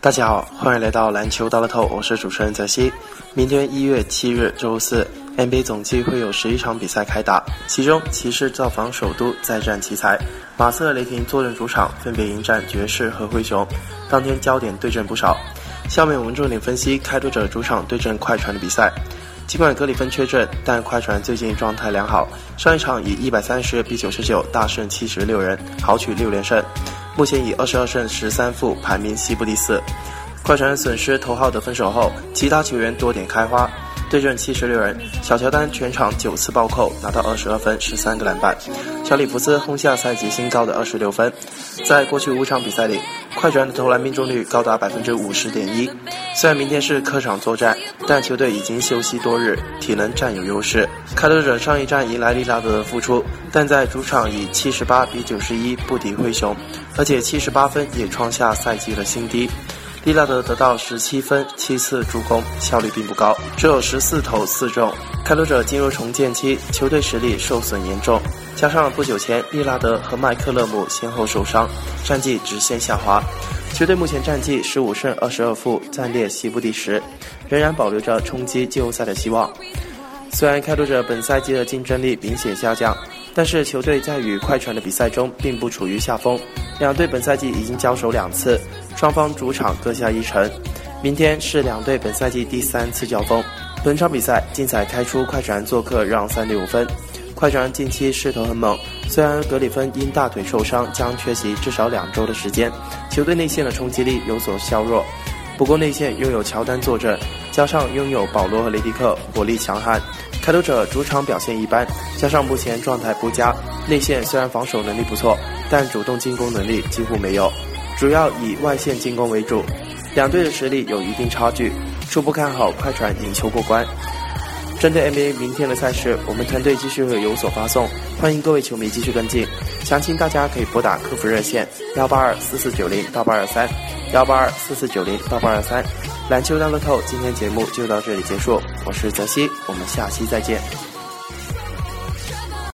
大家好，欢迎来到篮球大乐透，我是主持人泽西。明天一月七日周四，NBA 总计会有十一场比赛开打，其中骑士造访首都再战奇才，马刺和雷霆坐镇主场分别迎战爵士和灰熊。当天焦点对阵不少，下面我们重点分析开拓者主场对阵快船的比赛。尽管格里芬缺阵，但快船最近状态良好，上一场以一百三十比九十九大胜七十六人，豪取六连胜。目前以二十二胜十三负排名西部第四。快船损失头号的分手后，其他球员多点开花。对阵七十六人，小乔丹全场九次暴扣，拿到二十二分、十三个篮板。小里弗斯轰下赛季新高的二十六分。在过去五场比赛里，快船的投篮命中率高达百分之五十点一。虽然明天是客场作战，但球队已经休息多日，体能占有优势。开拓者上一战迎来利拉德的复出，但在主场以七十八比九十一不敌灰熊，而且七十八分也创下赛季的新低。利拉德得到十七分、七次助攻，效率并不高，只有十四投四中。开拓者进入重建期，球队实力受损严重，加上不久前利拉德和麦克勒姆先后受伤，战绩直线下滑。球队目前战绩十五胜二十二负，暂列西部第十，仍然保留着冲击季后赛的希望。虽然开拓者本赛季的竞争力明显下降，但是球队在与快船的比赛中并不处于下风。两队本赛季已经交手两次，双方主场各下一城。明天是两队本赛季第三次交锋。本场比赛竞彩开出快船做客让三点五分。快船近期势头很猛，虽然格里芬因大腿受伤将缺席至少两周的时间，球队内线的冲击力有所削弱。不过内线拥有乔丹坐镇，加上拥有保罗和雷迪克，火力强悍。开拓者主场表现一般，加上目前状态不佳，内线虽然防守能力不错，但主动进攻能力几乎没有，主要以外线进攻为主。两队的实力有一定差距，初步看好快船赢球过关。针对 NBA 明天的赛事，我们团队继续会有所发送，欢迎各位球迷继续跟进。详情大家可以拨打客服热线幺八二四四九零八八二三幺八二四四九零八八二三。篮球大乐透，今天节目就到这里结束，我是泽西，我们下期再见。